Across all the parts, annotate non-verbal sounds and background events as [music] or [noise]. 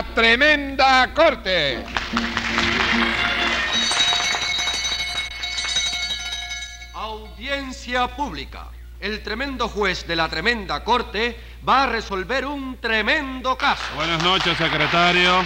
la tremenda corte. Audiencia pública. El tremendo juez de la tremenda corte va a resolver un tremendo caso. Buenas noches, secretario.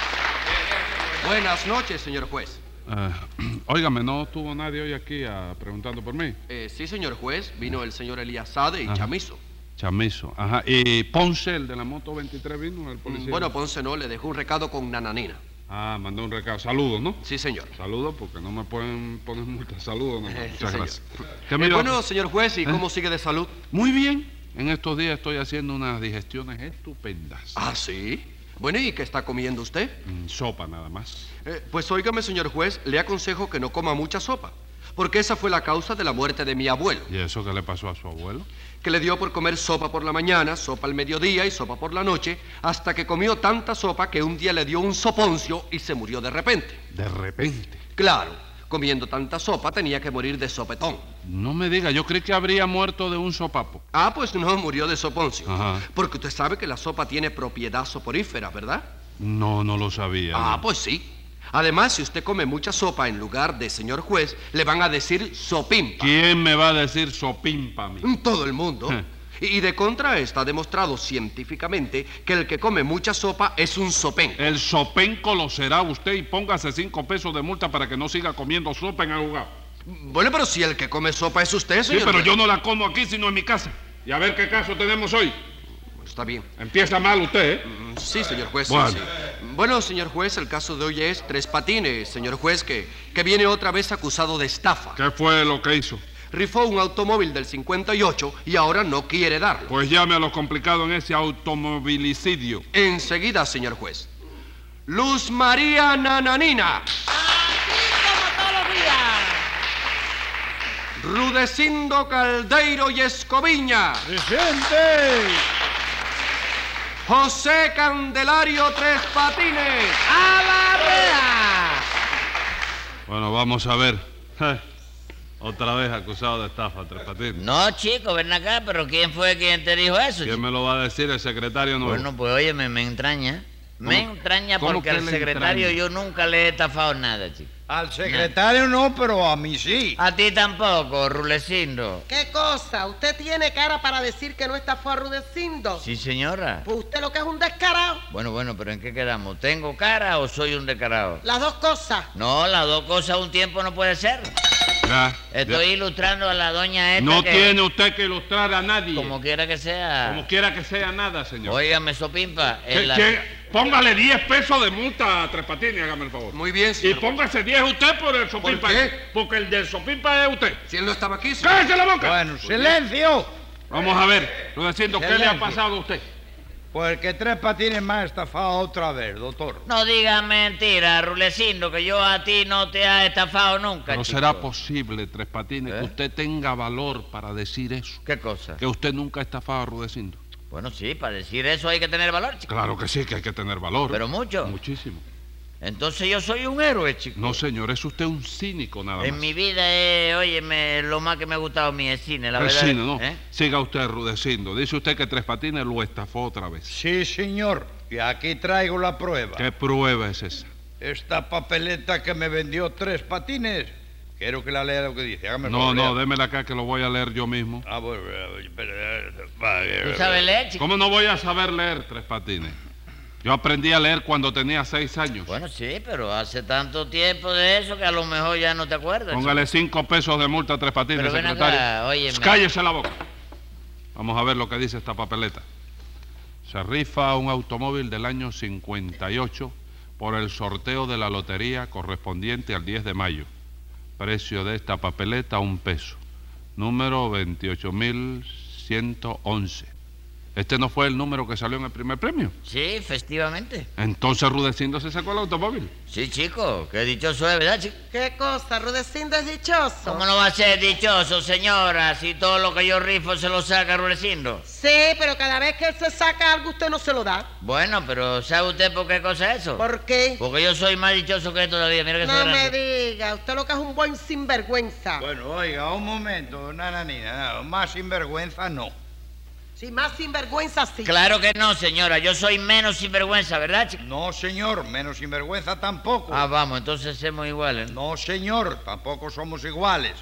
Buenas noches, señor juez. [clears throat] Óigame, ¿no tuvo nadie hoy aquí ah, preguntando por mí? Eh, sí, señor juez, vino el señor Elías Sade y Ajá. Chamizo. Chamizo. Ajá. ¿Y Ponce, el de la moto 23, vino el policía? Mm, Bueno, Ponce no, le dejó un recado con Nananina. Ah, mandó un recado. Saludos, ¿no? Sí, señor. Saludos, porque no me pueden poner multa. Saludos, [laughs] no. Eh, Muchas gracias. ¿Qué Eh, bueno, señor juez, ¿y ¿Eh? cómo sigue de salud? Muy bien. En estos días estoy haciendo unas digestiones estupendas. Ah, sí. Bueno, ¿y qué está comiendo usted? Mm, Sopa nada más. Eh, pues óigame, señor juez, le aconsejo que no coma mucha sopa, porque esa fue la causa de la muerte de mi abuelo, ¿Y eso qué le pasó a su abuelo? que le dio por comer sopa por la mañana, sopa al mediodía y sopa por la noche, hasta que comió tanta sopa que un día le dio un soponcio y se murió de repente. De repente. Claro, comiendo tanta sopa tenía que morir de sopetón. No me diga, yo creí que habría muerto de un sopapo. Ah, pues no, murió de soponcio. Ajá. Porque usted sabe que la sopa tiene propiedad soporífera, ¿verdad? No, no lo sabía. Ah, no. pues sí. Además, si usted come mucha sopa en lugar de señor juez, le van a decir sopimpa. ¿Quién me va a decir sopimpa a mí? Todo el mundo. Eh. Y de contra está demostrado científicamente que el que come mucha sopa es un sopén. El sopenco lo será usted y póngase cinco pesos de multa para que no siga comiendo sopa en lugar. Bueno, pero si el que come sopa es usted, Sí, señor. pero juez. yo no la como aquí, sino en mi casa. Y a ver qué caso tenemos hoy. Está bien. Empieza mal usted, ¿eh? Mm, Sí, señor juez. Bueno. sí. Bueno, señor juez, el caso de hoy es Tres Patines, señor juez, que, que viene otra vez acusado de estafa. ¿Qué fue lo que hizo? Rifó un automóvil del 58 y ahora no quiere darlo. Pues llame a lo complicado en ese automovilicidio. Enseguida, señor juez. Luz María Nananina. como todos los días. Rudecindo Caldeiro y Escoviña. ¡Presente! José Candelario Tres Patines. ¡A la rea! Bueno, vamos a ver. Otra vez acusado de estafa, Tres Patines. No, chico, ven acá, pero ¿quién fue quien te dijo eso? ¿Quién chico? me lo va a decir? El secretario nuevo. Bueno, pues oye, me, me entraña. Me ¿Cómo- entraña porque que al secretario yo nunca le he estafado nada, chico. Al secretario no, pero a mí sí. A ti tampoco, Rulecindo. ¿Qué cosa? ¿Usted tiene cara para decir que no está fue a Rudecindo? Sí, señora. Pues usted lo que es un descarado. Bueno, bueno, pero ¿en qué quedamos? ¿Tengo cara o soy un descarado? Las dos cosas. No, las dos cosas a un tiempo no puede ser. Estoy ya. ilustrando a la doña esta No que, tiene usted que ilustrar a nadie. Como quiera que sea. Como quiera que sea nada, señor. Óigame, Sopimpa. en ¿Qué- la- qué? Póngale 10 pesos de multa a Tres Patines, hágame el favor. Muy bien, Y señor. póngase 10 usted por el sopimpa. qué? Porque el del sopimpa es usted. Si él no estaba aquí, señor. ¡Cállese la boca! Bueno, silencio. Vamos a ver, Rudecindo, ¿qué le ha pasado a usted? Pues que tres patines me ha estafado otra vez, doctor. No digas mentira, Rulecindo, que yo a ti no te ha estafado nunca. Chico. será posible, Tres Patines, ¿Eh? que usted tenga valor para decir eso. ¿Qué cosa? Que usted nunca ha estafado a Rudecindo. Bueno, sí, para decir eso hay que tener valor, chico. Claro que sí, que hay que tener valor. Pero mucho. Muchísimo. Entonces yo soy un héroe, chico. No, señor, es usted un cínico nada más. En mi vida, eh, óyeme, lo más que me ha gustado a mí es cine, la El verdad. cine, ¿no? ¿eh? Siga usted rudecindo. Dice usted que Tres Patines lo estafó otra vez. Sí, señor. Y aquí traigo la prueba. ¿Qué prueba es esa? Esta papeleta que me vendió tres patines. Quiero que la lea lo que dice. Hágame No, no, démela acá que lo voy a leer yo mismo. Ah, bueno, ¿Tú sabes leer, chico? ¿Cómo no voy a saber leer Tres Patines? Yo aprendí a leer cuando tenía seis años. Bueno, sí, pero hace tanto tiempo de eso que a lo mejor ya no te acuerdas. Póngale cinco pesos de multa a Tres Patines, Pero ven secretario. acá, óyeme. Cállese la boca. Vamos a ver lo que dice esta papeleta. Se rifa un automóvil del año 58 por el sorteo de la lotería correspondiente al 10 de mayo. Precio de esta papeleta, un peso. Número 28.111. Este no fue el número que salió en el primer premio. Sí, festivamente. Entonces Rudecindo se sacó el automóvil. Sí, chico, qué dichoso es, ¿verdad, chico? ¿Qué cosa? Rudecindo es dichoso. ¿Cómo no va a ser dichoso, señora, si todo lo que yo rifo se lo saca Rulecindo? Sí, pero cada vez que él se saca algo, usted no se lo da. Bueno, pero ¿sabe usted por qué cosa es eso? ¿Por qué? Porque yo soy más dichoso que él todavía, mira que soy No me diga. Usted lo que es un buen sinvergüenza. Bueno, oiga, un momento, nananina. no, más sinvergüenza no. Si más sinvergüenza sí. Claro que no, señora. Yo soy menos sinvergüenza, ¿verdad, chico? No, señor, menos sinvergüenza tampoco. Ah, vamos, entonces somos iguales. ¿no? Señor, tampoco somos iguales.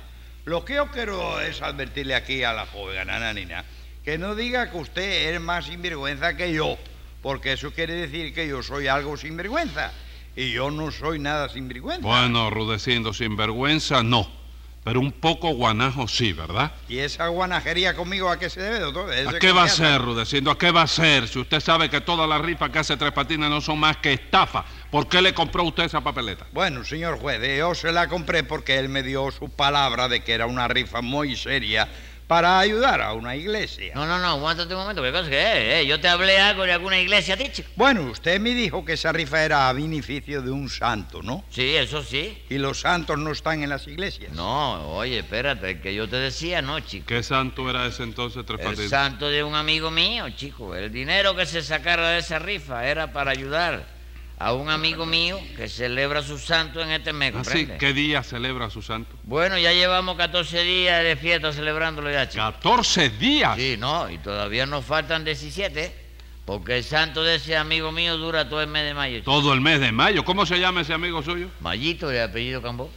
Lo que yo quiero es advertirle aquí a la joven Nananina que no diga que usted es más sinvergüenza que yo, porque eso quiere decir que yo soy algo sinvergüenza y yo no soy nada sinvergüenza. Bueno, Rudecindo, sinvergüenza no. Pero un poco guanajo sí, ¿verdad? ¿Y esa guanajería conmigo a qué se debe, doctor? ¿Ese ¿A qué va a ser, Rudecindo? ¿A qué va a ser? Si usted sabe que todas las rifas que hace Tres Patines no son más que estafa, ¿por qué le compró usted esa papeleta? Bueno, señor juez, yo se la compré porque él me dio su palabra de que era una rifa muy seria para ayudar a una iglesia. No, no, no, aguántate un momento. ¿Qué cosa que es? eh? Yo te hablé algo de alguna iglesia, chico. Bueno, usted me dijo que esa rifa era a beneficio de un santo, ¿no? Sí, eso sí. Y los santos no están en las iglesias. No, oye, espérate, que yo te decía, no, chico. ¿Qué santo era ese entonces, Tres El Patines? santo de un amigo mío, chico. El dinero que se sacara de esa rifa era para ayudar a un amigo mío que celebra su santo en este mes. Ah, ¿qué día celebra su santo? Bueno, ya llevamos 14 días de fiesta celebrándolo ya, chico. 14 días. Sí, no, y todavía nos faltan 17, porque el santo de ese amigo mío dura todo el mes de mayo. chico. Todo el mes de mayo. ¿Cómo se llama ese amigo suyo? Mayito, de apellido Cambó.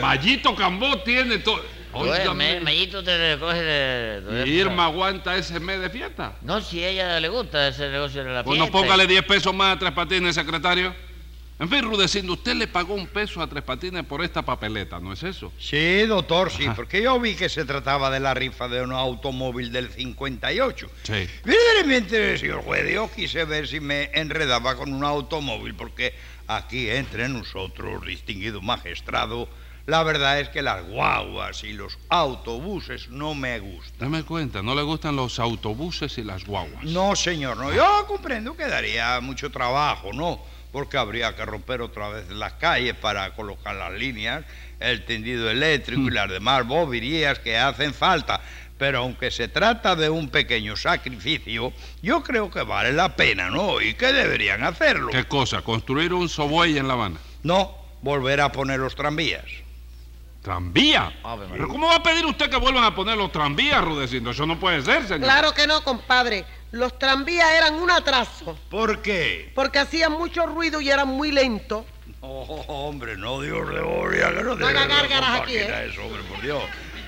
Mayito Cambó tiene todo. Oye, me- Mayito te recoge de... de- ¿Y Irma aguanta ese mes de fiesta? No, si a ella le gusta ese negocio de la Pues no fiesta. póngale 10 pesos más a Tres Patines, secretario. En fin, Rudecindo, usted le pagó un peso a Tres Patines por esta papeleta, ¿no es eso? Sí, doctor, sí, Ajá. porque yo vi que se trataba de la rifa de un automóvil del 58. Sí. Verdaderamente, señor juez, yo quise ver si me enredaba con un automóvil, porque aquí entre nosotros, distinguido magistrado, la verdad es que las guaguas y los autobuses no me gustan. Dame cuenta, no le gustan los autobuses y las guaguas. No, señor, no. Yo comprendo que daría mucho trabajo, ¿no? Porque habría que romper otra vez las calles para colocar las líneas, el tendido eléctrico y las demás boberías que hacen falta. Pero aunque se trata de un pequeño sacrificio, yo creo que vale la pena, ¿no? Y que deberían hacerlo. ¿Qué cosa? ¿Construir un sobuey en La Habana? No, volver a poner los tranvías. ¿Tranvía? ¿Pero cómo va a pedir usted que vuelvan a poner los tranvías, Rudecindo? Eso no puede ser, señor. Claro que no, compadre. Los tranvías eran un atraso, ¿Por qué? porque hacían mucho ruido y eran muy lentos. Oh, hombre, no, Dios de gloria, que no No haga gárgaras aquí, ¿eh? Paquita, eso, hombre, por Dios.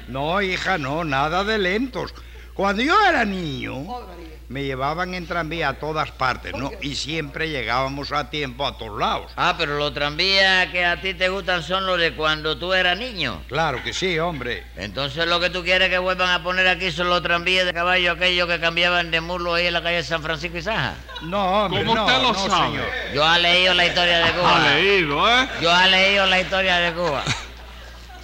No, hija, no, nada de lentos. Cuando yo era niño, me llevaban en tranvía a todas partes, ¿no? Y siempre llegábamos a tiempo a todos lados. Ah, pero los tranvías que a ti te gustan son los de cuando tú eras niño. Claro que sí, hombre. Entonces lo que tú quieres que vuelvan a poner aquí son los tranvías de caballo aquellos que cambiaban de mulo ahí en la calle San Francisco y Saja. No, hombre, ¿Cómo no, usted lo no, sabe? señor. Yo he leído la historia de Cuba. Ha leído, ¿eh? Yo he leído la historia de Cuba.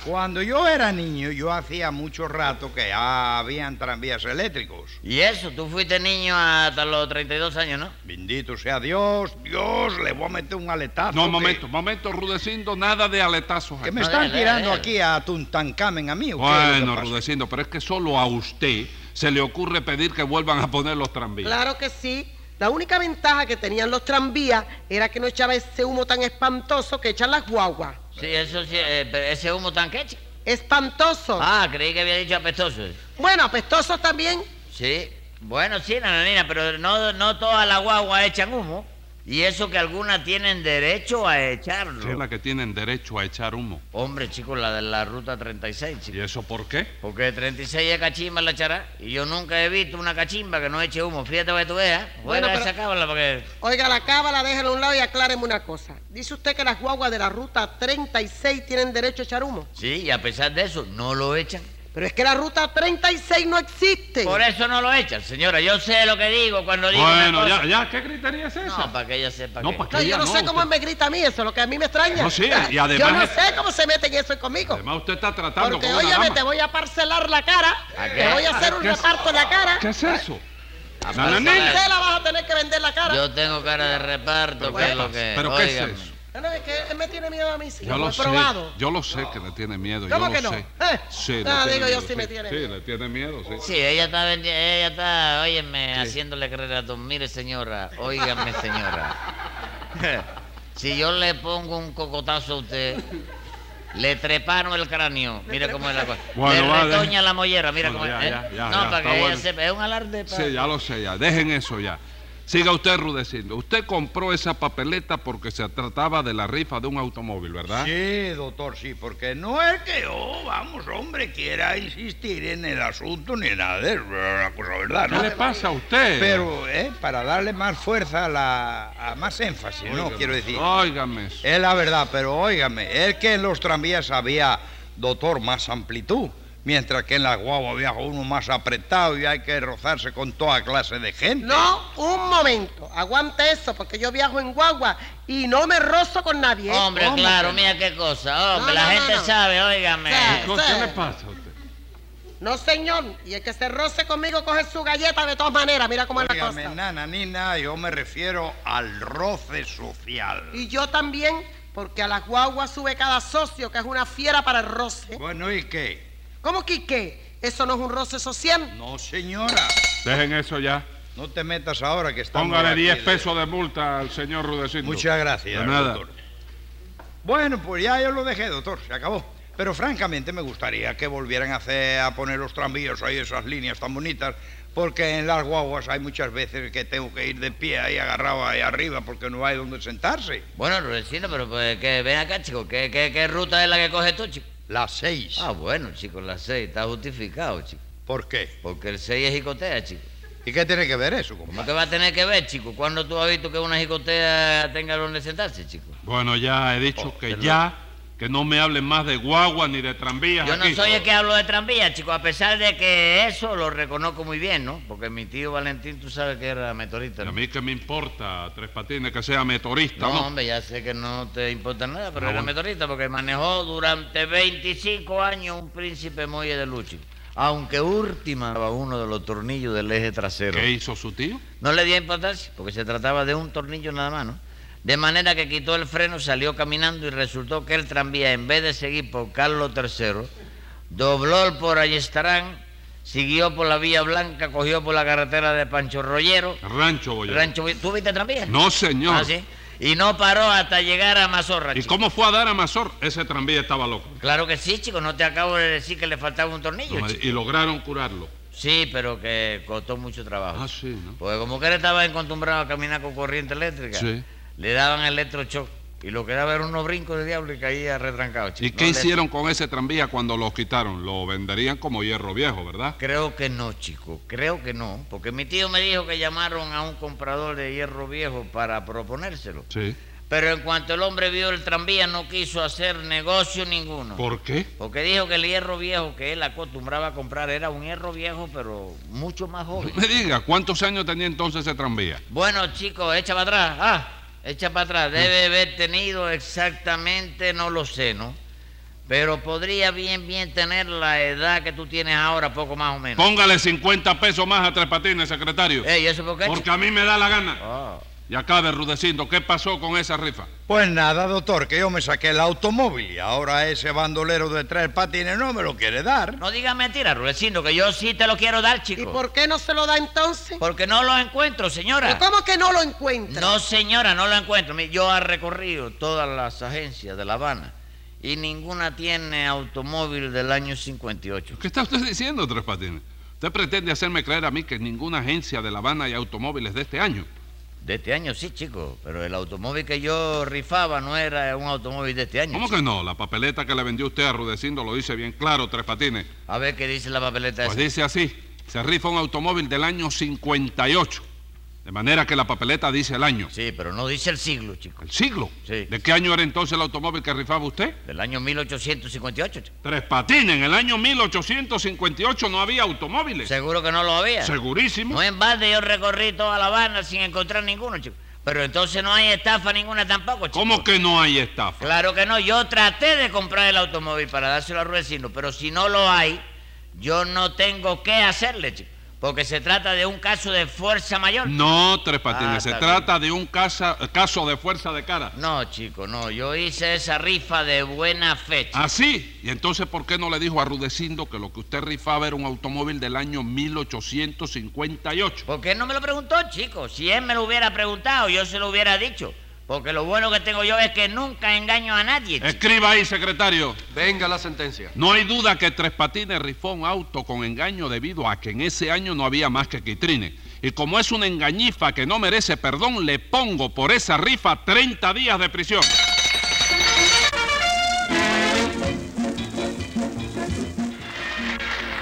Cuando yo era niño, yo hacía mucho rato que ya habían tranvías eléctricos. Y eso, tú fuiste niño hasta los 32 años, ¿no? Bendito sea Dios, Dios, le voy a meter un aletazo. No, que- momento, momento, Rudecindo, nada de aletazos Que aquí. me No, están dale, tirando dale. aquí a Tuntankamen a mí. ¿o qué es lo que Bueno? Rudecindo, pero es que solo a usted se le ocurre pedir que vuelvan a poner los tranvías. Claro que sí. La única ventaja que tenían los tranvías era que no echaba ese humo tan espantoso que echan las guaguas. Sí, eso sí, eh, pero ese humo tan queche. Espantoso. Ah, creí que había dicho apestoso. Bueno, apestoso también. Sí, bueno, sí, nananina, pero no, no todas las guaguas echan humo. Y eso que algunas tienen derecho a echarlo. Sí, es la que tienen derecho a echar humo. Hombre, chicos, la de la ruta 36, ¿Y chico. eso por qué? Porque 36 es cachimba la echará. Y yo nunca he visto una cachimba que no eche humo. Fíjate que tú veas. Bueno, Bueno, pero- esa cábala porque... Oiga, la cábala, déjela a un lado y acláreme una cosa. Dice usted que las guaguas de la ruta 36 tienen derecho a echar humo. Sí, y a pesar de eso, no lo echan. Pero es que la ruta 36 no existe. Por eso no lo echan, señora. Yo sé lo que digo cuando digo una Bueno, cosa. ya, ya, ¿qué gritería es esa? No, para que ella sepa No, que... pa' que- No, yo ella no, no, sé cómo usted- me grita a mí, eso es lo que a mí me extraña. No, sí, y [laughs] Yo además no es- sé cómo se meten eso conmigo. Además, usted está tratando Porque, con óyeme, te voy a parcelar la cara. ¿A qué? Te voy a hacer un ¿Qué es- reparto en la cara. ¿Qué es eso? A la vas a tener que vender la cara. Yo tengo cara de reparto, que es lo que... ¿Pero qué es eso? No, no, es que él me tiene miedo a mí, sí. Yo lo lo he sé, probado. yo lo sé que le tiene miedo, ¿Cómo yo que lo no? sé. ¿Eh? Sí, tiene digo yo, miedo, sí me tiene Sí, miedo. le tiene miedo, sí. Sí, ella está, ella está, óyeme, haciéndole creer a don, mire señora, óigame señora. [laughs] si yo le pongo un cocotazo a usted, Le treparon el cráneo. Mira cómo es la cosa. Bueno, Le vale. retoña la mollera. Mira Bueno, cómo ya, es. ¿eh? ya, ya, no, ya, para que ella bueno. sepa. Es un alarde. para- Sí, ya lo sé, ya. Dejen eso ya. Siga usted rudeciendo. Usted compró esa papeleta porque se trataba de la rifa de un automóvil, ¿verdad? Sí, doctor, sí, porque no es que yo, vamos, hombre, quiera insistir en el asunto ni nada de una cosa verdad, ¿Qué ¿no? le pasa a usted? Pero, ¿eh? Para darle más fuerza, a la, a más énfasis, ¿no? Quiero decir. Óigame eso. Es la verdad, pero óigame, es que en los tranvías había, doctor, más amplitud, mientras que en las guaguas viaja uno más apretado y hay que rozarse con toda clase de gente. No, un momento. Aguante eso, porque yo viajo en guagua y no me rozo con nadie. ¿eh? Hombre, ¿Cómo claro, mira qué cosa. Hombre, No, la no, gente no, sabe, óigame. Sí. ¿Qué, sí. qué le pasa a usted? No, señor. Y el que se roce conmigo coge su galleta de todas maneras. Mira cómo es la Óigame, cosa. nana, nina, yo me refiero al roce social. Y yo también, porque a las guaguas sube cada socio, que es una fiera para el roce. Bueno, ¿y qué? ¿Cómo que qué? ¿Eso no es un roce social? No, señora. Dejen eso ya. No te metas ahora que estamos. Póngale aquí 10 de- pesos de multa al señor Rudecindo. Muchas gracias, De nada. doctor. Bueno, pues ya yo lo dejé, doctor, se acabó. Pero francamente me gustaría que volvieran a, hacer, a poner los tranvíos ahí, esas líneas tan bonitas, porque en las guaguas hay muchas veces que tengo que ir de pie ahí agarrado ahí arriba porque no hay donde sentarse. Bueno, Rudecindo, pero pues, que ven acá, chico. ¿Qué, qué, qué ruta es la que coges tú, chico? Las seis. Ah, bueno, chico, la 6 está justificado, chico. ¿Por qué? Porque el 6 es jicotea, chico. ¿Y qué tiene que ver eso, ¿Cómo compadre? que va a tener que ver, chico? ¿Cuándo tú has visto que una jicotea tenga donde sentarse, chico? Bueno, ya he dicho Oh, que perdón. ya, que no me hablen más de guagua ni de tranvías Yo no aquí. soy el que hablo de tranvía, chico, a pesar de que eso lo reconozco muy bien, ¿no? Porque mi tío Valentín, tú sabes que era meteorista, Y a mí que me importa, Tres Patines, que sea meteorista, No, ¿no? hombre, ya sé que no te importa nada, pero Ah, era bueno. meteorista porque manejó durante 25 años un príncipe muelle de luchi. Aunque ultimaba uno de los tornillos del eje trasero. ¿Qué hizo su tío? No le dio importancia, porque se trataba de un tornillo nada más, ¿no? De manera que quitó el freno, salió caminando y resultó que el tranvía, en vez de seguir por Carlos III, dobló por Ayestarán, siguió por la Vía Blanca, cogió por la carretera de Pancho Rollero, Rancho Boyero. Rancho... ¿Tú viste tranvía? No, señor. Ah, sí. Y no paró hasta llegar a Mazorra. ¿Y chico. cómo fue a dar a Mazor? Ese tranvía estaba loco. Claro que sí, chico. No te acabo de decir que le faltaba un tornillo, No y lograron curarlo. Sí, pero que costó mucho trabajo. Ah, sí, ¿no? Porque como que él estaba acostumbrado a caminar con corriente eléctrica, Sí. Le daban electrochoc y lo que daba era unos brincos de diablo y caía retrancado. chico. ¿Y No qué hicieron con ese tranvía cuando lo quitaron? Lo venderían como hierro viejo, ¿verdad? Creo que no, chico. Creo que no. Porque mi tío me dijo que llamaron a un comprador de hierro viejo para proponérselo. Sí. Pero en cuanto el hombre vio el tranvía no quiso hacer negocio ninguno. ¿Por qué? Porque dijo que el hierro viejo que él acostumbraba a comprar era un hierro viejo, pero mucho más joven. Me diga, ¿cuántos años tenía entonces ese tranvía? Bueno, chicos, echa para atrás. Ah, echa para atrás. Debe haber tenido exactamente, no lo sé, ¿no? Pero podría bien, bien tener la edad que tú tienes ahora, poco más o menos. Póngale 50 pesos más a Tres Patines, secretario. Ey, ¿y eso por qué? Porque a mí me da la gana. Ah. Y acabe, Rudecindo, ¿qué pasó con esa rifa? Pues nada, doctor, que yo me saqué el automóvil y ahora ese bandolero de tres patines no me lo quiere dar. No digas mentiras, Rudecindo, que yo sí te lo quiero dar, ¿Y chico. por qué no se lo da entonces? Porque no lo encuentro, señora. ¿Pero ¿Cómo que no lo encuentra? No, señora, no lo encuentro. Yo he recorrido todas las agencias de La Habana y ninguna tiene automóvil del año 58. ¿Qué está usted diciendo, Tres Patines? Usted pretende hacerme creer a mí que en ninguna agencia de La Habana hay automóviles de este año. De este año sí, chico, pero el automóvil que yo rifaba no era un automóvil de este año. ¿Cómo chico. que no? La papeleta que le vendió usted a Rudecindo lo dice bien claro, Tres Patines. A ver qué dice la papeleta Pues esa. dice así, se rifa un automóvil del año 58. De manera que la papeleta dice el año. Sí, pero no dice el siglo, chico. ¿El siglo? Sí. ¿De qué año era entonces el automóvil que rifaba usted? Del año 1858, chico. Tres Patines, en el año 1858 no había automóviles. Seguro que no lo había. Segurísimo. No en balde yo recorrí toda La Habana sin encontrar ninguno, chico. Pero entonces no hay estafa ninguna tampoco, chico. ¿Cómo que no hay estafa? Claro que no, yo traté de comprar el automóvil para dárselo a Rudecindo, pero si no lo hay, yo no tengo qué hacerle, chico. Porque se trata de un caso de fuerza mayor. No, Tres Patines, Ah, se trata de un casa- caso de fuerza de cara. No, chico, no. Yo hice esa rifa de buena fecha. ¿Ah, sí? ¿Y entonces por qué no le dijo a Rudecindo que lo que usted rifaba era un automóvil del año 1858? ¿Por qué no me lo preguntó, chico? Si él me lo hubiera preguntado, yo se lo hubiera dicho. Porque lo bueno que tengo yo es que nunca engaño a nadie. chico. Escriba ahí, secretario. Venga la sentencia. No hay duda que Tres Patines rifó un auto con engaño debido a que en ese año no había más que quitrines. Y como es una engañifa que no merece perdón, le pongo por esa rifa 30 días de prisión.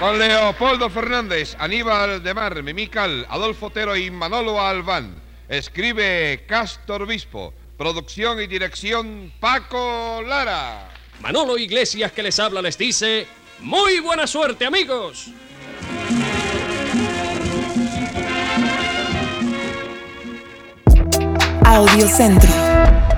Con Leopoldo Fernández, Aníbal de Mar, Mimical, Adolfo Otero y Manolo Albán. Escribe Castor Bispo. Producción y dirección Paco Lara. Manolo Iglesias que les habla les dice, muy buena suerte amigos. Audiocentro.